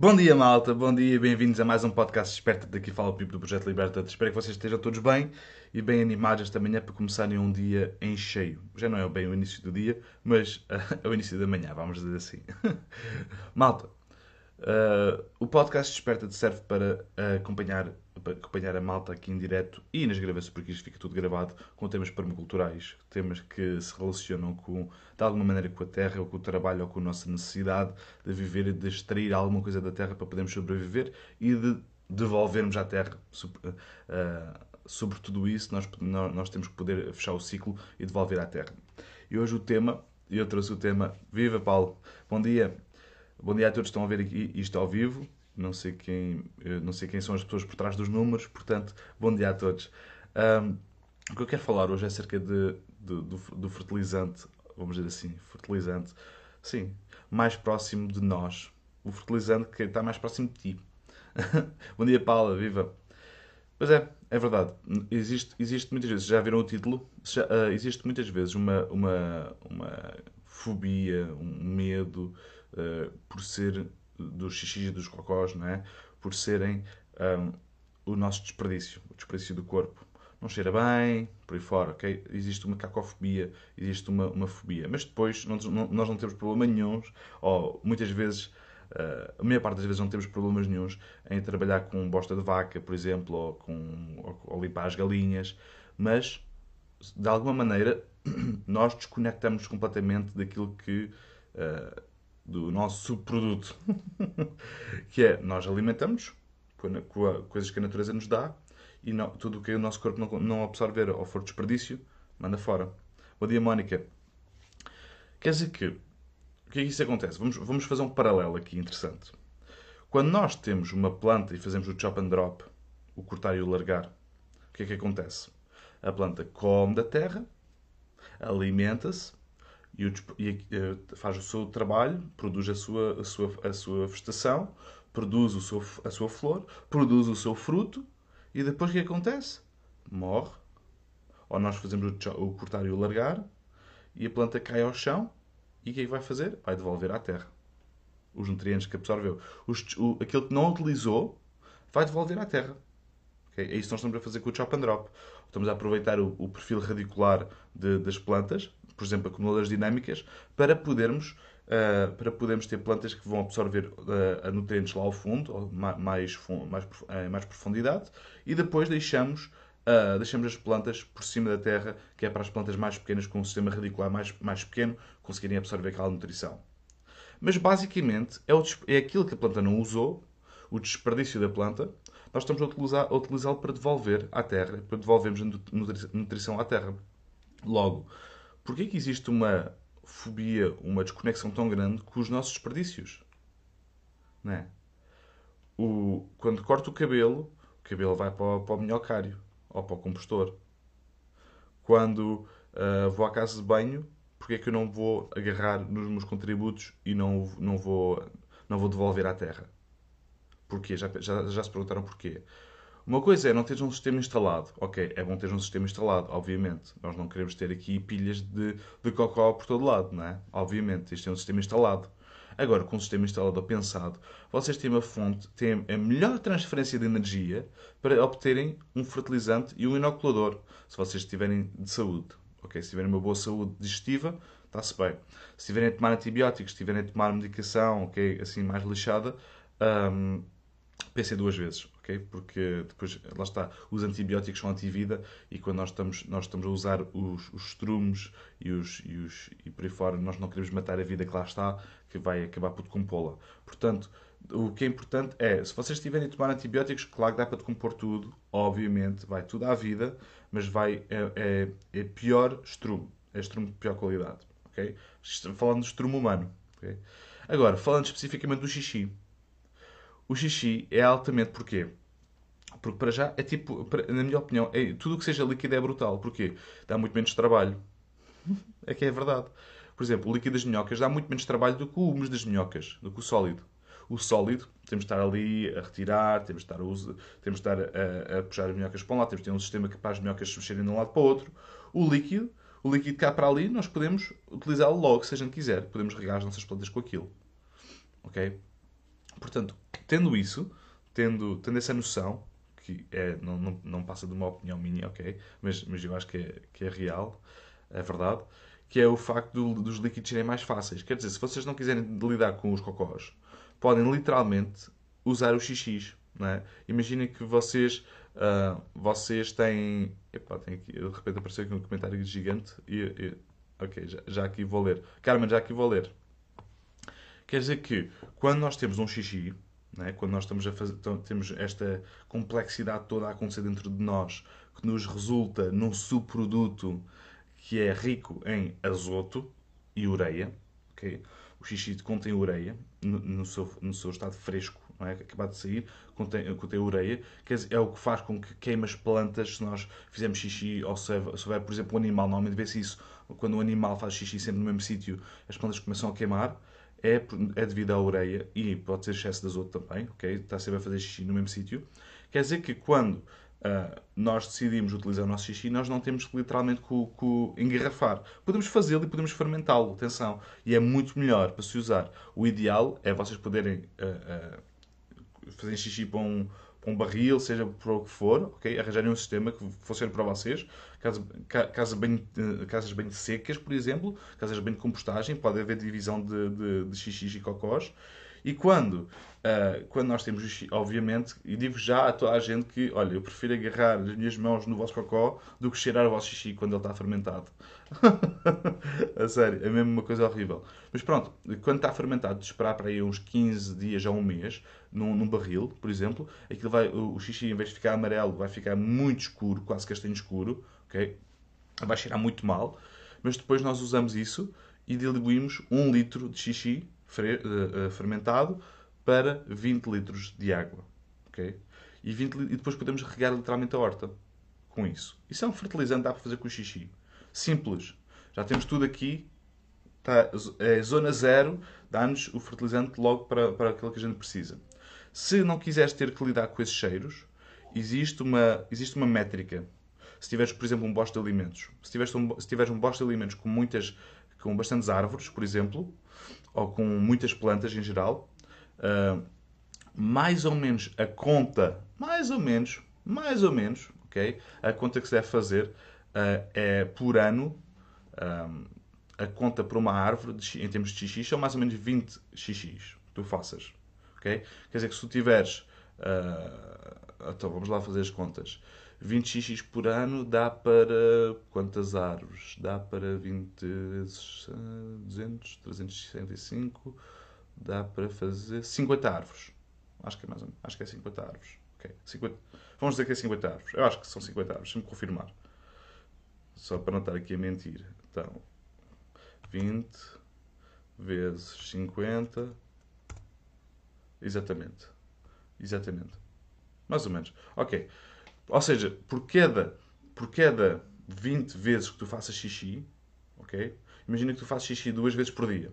Bom dia, malta. Bom dia. Bem-vindos a mais um podcast Esperta. Daqui fala o Pipo do Projeto Liberta. Espero que vocês estejam todos bem e bem animados esta manhã para começarem um dia em cheio. Já não é bem o início do dia, mas uh, é o início da manhã, vamos dizer assim. malta, uh, o podcast Esperta serve para acompanhar, acompanhar a malta aqui em direto e nas gravações, porque isto fica tudo gravado, com temas permaculturais, temas que se relacionam com, de alguma maneira com a terra, ou com o trabalho, ou com a nossa necessidade de viver e de extrair alguma coisa da terra para podermos sobreviver e de devolvermos à terra. Uh, sobre tudo isso, nós, nós temos que poder fechar o ciclo e devolver à terra. E hoje o tema, eu trouxe o tema, viva Paulo, bom dia, bom dia a todos que estão a ver aqui isto ao vivo, não sei quem, não sei quem são as pessoas por trás dos números, portanto, bom dia a todos. Um, o que eu quero falar hoje é acerca de, de, do, do fertilizante, vamos dizer assim, fertilizante, sim, mais próximo de nós, o fertilizante que está mais próximo de ti. bom dia Paula, viva! Pois é, é verdade. Existe, existe muitas vezes, já viram o título? Já, uh, existe muitas vezes uma, uma, uma fobia, um medo uh, por ser dos xixis e dos cocós, não é? Por serem um, o nosso desperdício, o desperdício do corpo. Não cheira bem, por aí fora, ok? Existe uma cacofobia, existe uma, uma fobia. Mas depois não, não, nós não temos problema nenhum, ou muitas vezes Uh, a maior parte das vezes não temos problemas nenhums em trabalhar com bosta de vaca, por exemplo, ou, com, ou, ou limpar as galinhas, mas de alguma maneira nós desconectamos completamente daquilo que uh, do nosso subproduto, que é nós alimentamos com, com coisas que a natureza nos dá e não, tudo o que o nosso corpo não, não absorver ou for desperdício, manda fora. Bom dia, Mónica. Quer dizer que o que é que isso acontece? Vamos, vamos fazer um paralelo aqui interessante. Quando nós temos uma planta e fazemos o chop and drop, o cortar e o largar, o que é que acontece? A planta come da terra, alimenta-se e, e, eh, faz o seu trabalho, produz a sua, a sua, a sua vegetação, produz o seu, a sua flor, produz o seu fruto e depois o que acontece? Morre. Ou nós fazemos o, o cortar e o largar e a planta cai ao chão e o que é que vai fazer? Vai devolver à terra os nutrientes que absorveu. Os, o, aquilo que não utilizou vai devolver à terra. Okay? É isso que nós estamos a fazer com o chop and drop. Estamos a aproveitar o, o perfil radicular de, das plantas, por exemplo, acumuladoras dinâmicas, para podermos, uh, para podermos ter plantas que vão absorver uh, nutrientes lá ao fundo, mais, mais, mais, mais profundidade, e depois deixamos Uh, deixamos as plantas por cima da terra, que é para as plantas mais pequenas, com um sistema radicular mais, mais pequeno, conseguirem absorver aquela nutrição. Mas basicamente é, o, é aquilo que a planta não usou, o desperdício da planta, nós estamos a utilizá-lo para devolver à terra, para devolvermos nutrição à terra. Logo, porquê que existe uma fobia, uma desconexão tão grande com os nossos desperdícios? É? o, quando corto o cabelo, o cabelo vai para o, para o minhocário ou para o compostor. Quando uh, vou à casa de banho, porque é que eu não vou agarrar nos meus contributos e não, não, vou, não vou devolver à terra? Porquê? Já, já, já se perguntaram porquê. Uma coisa é não teres um sistema instalado. Ok, é bom ter um sistema instalado, obviamente. Nós não queremos ter aqui pilhas de, de cocó por todo lado, não é? Obviamente, isto é um sistema instalado. Agora, com o sistema instalado ou pensado, vocês têm uma fonte, têm a melhor transferência de energia para obterem um fertilizante e um inoculador, se vocês estiverem de saúde. Okay? Se tiverem uma boa saúde digestiva, está-se bem. Se estiverem a tomar antibióticos, se estiverem a tomar medicação, ok, assim mais lixada, um, pensem duas vezes, ok? Porque depois, lá está, os antibióticos são antivida e quando nós estamos, nós estamos a usar os, os estrumes e, os, e, os, e por aí fora, nós não queremos matar a vida que lá está, que vai acabar por decompô-la. Portanto, o que é importante é, se vocês estiverem a tomar antibióticos, claro que dá para decompor tudo, obviamente, vai tudo à vida, mas vai, é, é, é pior estrume, é estrume de pior qualidade, ok? Falando de estrume humano, ok? Agora, falando especificamente do xixi, o xixi é altamente porquê? Porque para já é tipo, na minha opinião, é, tudo o que seja líquido é brutal. Porquê? Dá muito menos trabalho. É que é verdade. Por exemplo, o líquido das minhocas dá muito menos trabalho do que o humus das minhocas, do que o sólido. o sólido, temos de estar ali a retirar, temos de estar a, usa, temos de estar a, a, puxar as minhocas para um lado, temos de ter um sistema para as minhocas se mexerem de um lado para o outro. O líquido, o líquido cá para ali, nós podemos utilizá-lo logo, se a gente quiser. Podemos regar as nossas plantas com aquilo. Ok? Portanto, tendo isso, tendo, tendo essa noção, que é, não, não, não passa de uma opinião minha, ok? Mas, mas eu acho que é, que é real, é verdade, que é o facto do, dos líquidos serem mais fáceis. Quer dizer, se vocês não quiserem lidar com os cocós, podem literalmente usar o xx. Não é? Imaginem que vocês, uh, vocês têm. Epá, tem aqui, de repente apareceu aqui um comentário gigante e, e ok, já, já aqui vou ler. Carmen, já aqui vou ler. Quer dizer que quando nós temos um xixi, né, quando nós estamos a fazer, então, temos esta complexidade toda a acontecer dentro de nós, que nos resulta num subproduto que é rico em azoto e ureia, okay? o xixi contém ureia no, no, seu, no seu estado fresco, não é? acabado de sair, contém, contém ureia, que é o que faz com que queime as plantas se nós fizermos xixi, ou se houver, por exemplo, um animal, normalmente vê-se isso, quando um animal faz xixi sempre no mesmo sítio, as plantas começam a queimar, é, é devido à ureia e pode ser excesso de azoto também, ok? Está sempre a fazer xixi no mesmo sítio. Quer dizer que quando uh, nós decidimos utilizar o nosso xixi, nós não temos que literalmente co, co engarrafar. Podemos fazê-lo e podemos fermentá-lo, atenção. E é muito melhor para se usar. O ideal é vocês poderem uh, uh, fazer xixi para um, um barril, seja para o que for, ok? Arranjarem um sistema que funcione para vocês. Casas, casas, bem, casas bem secas, por exemplo, casas bem de compostagem, pode haver divisão de, de, de xixis e cocós. E quando, uh, quando nós temos obviamente, e digo já a toda a gente que, olha, eu prefiro agarrar as minhas mãos no vosso cocó do que cheirar o vosso xixi quando ele está fermentado. a sério, é mesmo uma coisa horrível. Mas pronto, quando está fermentado, de esperar para aí uns 15 dias a um mês, num, num barril, por exemplo, aquilo vai, o, o xixi, em vez de ficar amarelo, vai ficar muito escuro, quase castanho escuro, ok? Vai cheirar muito mal, mas depois nós usamos isso e diluímos um litro de xixi uh, fermentado para 20 litros de água, ok? E, 20, e depois podemos regar literalmente a horta com isso. Isso é um fertilizante, dá para fazer com o xixi. Simples. Já temos tudo aqui. Tá, é zona zero, dá-nos o fertilizante logo para, para aquilo que a gente precisa. Se não quiseres ter que lidar com esses cheiros, existe uma, existe uma métrica se tiveres, por exemplo, um bosta de alimentos, se tiveres um, se tiveres um de alimentos com muitas, com bastantes árvores, por exemplo, ou com muitas plantas em geral, uh, mais ou menos a conta, mais ou menos, mais ou menos, ok? A conta que se deve fazer uh, é por ano, um, a conta para uma árvore de, em termos de xx são mais ou menos 20 xx que tu faças, ok? Quer dizer que se tu tiveres, uh, então vamos lá fazer as contas. 20 xx por ano dá para quantas árvores? Dá para 20 vezes 200, 365, dá para fazer 50 árvores. Acho que é mais ou menos, acho que é 50 árvores. Okay. 50, vamos dizer que é 50 árvores. Eu acho que são 50 árvores, deixa-me confirmar. Só para não estar aqui a mentir. Então, 20 vezes 50. Exatamente. Exatamente. Mais ou menos. Ok. Ou seja, por cada, por cada 20 vezes que tu faças xixi, ok? Imagina que tu fazes xixi duas vezes por dia.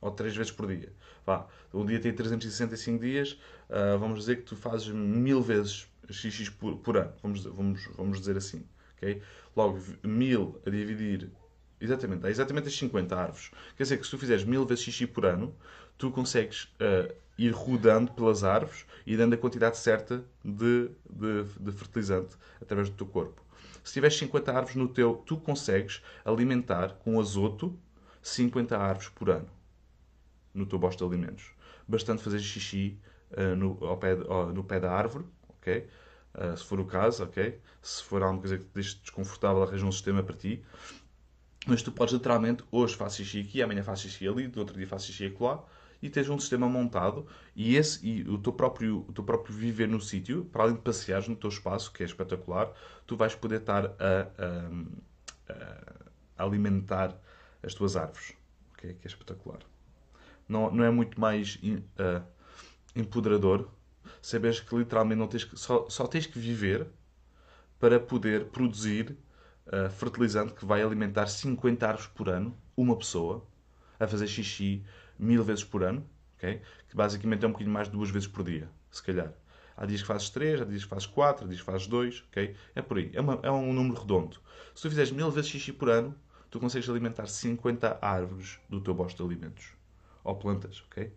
Ou três vezes por dia. Vá, um dia tem 365 dias, uh, vamos dizer que tu fazes mil vezes xixi por, por ano. Vamos, vamos, vamos dizer assim. ok? Logo, mil a dividir Exatamente, dá exatamente as 50 árvores. Quer dizer que se tu fizeres mil vezes xixi por ano, tu consegues uh, ir rodando pelas árvores e dando a quantidade certa de, de, de, fertilizante através do teu corpo. Se tiveres 50 árvores no teu, tu consegues alimentar com azoto 50 árvores por ano no teu bosta de alimentos. Bastante fazer xixi uh, no, pé, no pé da árvore, ok? Uh, se for o caso, ok? Se for alguma coisa que te deixe desconfortável, arranja um sistema para ti. Mas tu podes literalmente, hoje faço xixi aqui, amanhã faço xixi ali, do outro dia faço xixi acolá, e tens um sistema montado e esse e o teu próprio o teu próprio viver no sítio para além de passeares no teu espaço que é espetacular tu vais poder estar a, a, a alimentar as tuas árvores okay? que é espetacular não, não é muito mais uh, empoderador saberes que literalmente não tens que, só, só tens que viver para poder produzir uh, fertilizante que vai alimentar 50 árvores por ano uma pessoa a fazer xixi mil vezes por ano, ok? Que basicamente é um bocadinho mais de duas vezes por dia, se calhar. Há dias que fazes 3, há dias que fazes 4, há dias que fazes 2, ok? É por aí. É, uma, é um número redondo. Se tu fizeres mil vezes xixi por ano, tu consegues alimentar 50 árvores do teu bosta de alimentos. Ou plantas, ok?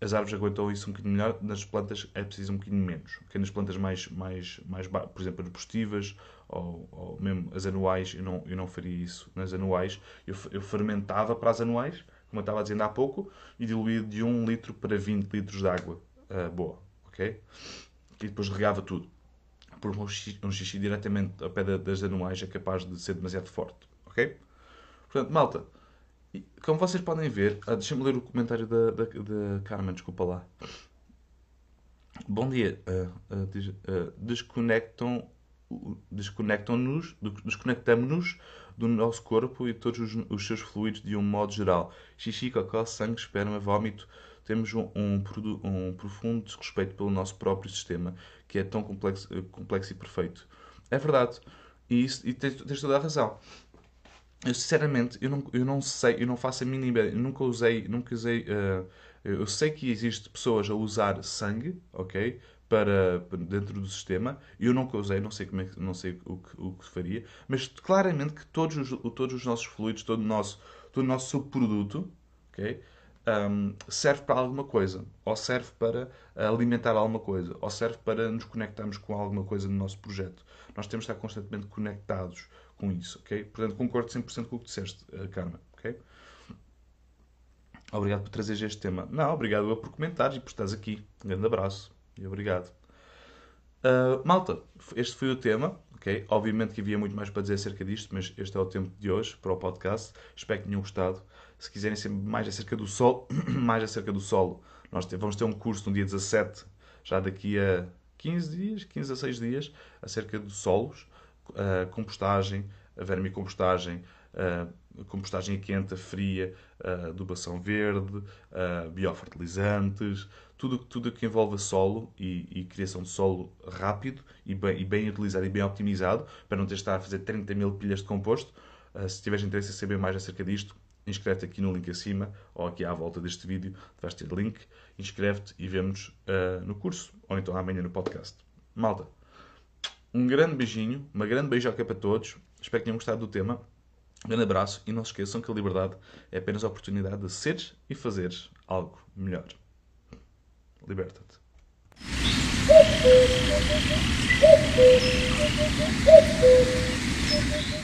As árvores aguentam isso um bocadinho melhor, nas plantas é preciso um bocadinho menos. Okay? Nas plantas mais, mais, mais por exemplo, arbustivas ou, ou mesmo as anuais, eu não, eu não faria isso. Nas anuais, eu, eu fermentava para as anuais, como eu estava dizendo há pouco, e diluía de 1 litro para 20 litros de água uh, boa, ok? E depois regava tudo. Porque um xixi, um xixi diretamente ao pé das anuais é capaz de ser demasiado forte, ok? Portanto, malta, como vocês podem ver, ah, deixa-me ler o comentário da, da, da Carmen, desculpa lá. Bom dia. Uh, uh, diz, uh, desconectam desconectam-nos, desconectamos-nos do nosso corpo e todos os, os, seus fluidos de um modo geral. Xixi, cocó, sangue, esperma, vómito. Temos um, um, um, profundo desrespeito pelo nosso próprio sistema, que é tão complexo, complexo e perfeito. É verdade. E, isso, e tens, tens toda a razão. Eu, sinceramente, eu não, eu não sei, eu não faço a mínima ideia. Eu nunca usei, nunca usei... Uh, eu sei que existe pessoas a usar sangue, ok? para, dentro do sistema. Eu nunca usei, não sei, como é, não sei o, que, o que faria, mas claramente que todos os, todos os nossos fluidos, todo o nosso, todo o nosso subproduto, okay, um, serve para alguma coisa. Ou serve para alimentar alguma coisa. Ou serve para nos conectarmos com alguma coisa no nosso projeto. Nós temos de estar constantemente conectados com isso. ok? Portanto, concordo 100% com o que disseste, eh, Carmen. ok? Obrigado por trazer este tema. Não, obrigado por comentares e por estás aqui. Um grande abraço. E obrigado. Uh, malta, este foi o tema. Okay? Obviamente que havia muito mais para dizer acerca disto, mas este é o tempo de hoje para o podcast. Espero que tenham gostado. Se quiserem saber mais acerca do solo, mais acerca do solo, nós vamos ter um curso no dia 17, já daqui a 15 dias, 15 a 6 dias, acerca de solos, uh, compostagem, vermicompostagem, uh, compostagem quente, fria, uh, adubação verde, biofertilizantes, tudo, tudo que envolve solo e, e, criação de solo rápido e bem, e bem, utilizado e bem optimizado, para não ter de estar a fazer 30 mil pilhas de composto. Se tiveres interesse em saber mais acerca disto, inscreve-te aqui no link acima ou aqui à volta deste vídeo, vais ter link, inscreve-te e vemos uh, no curso ou então amanhã no podcast. Malta, um grande beijinho, uma grande beijoca para todos, espero que tenham gostado do tema. Um grande abraço e não se esqueçam que a liberdade é apenas a oportunidade de seres e fazeres algo melhor. Liberta-te.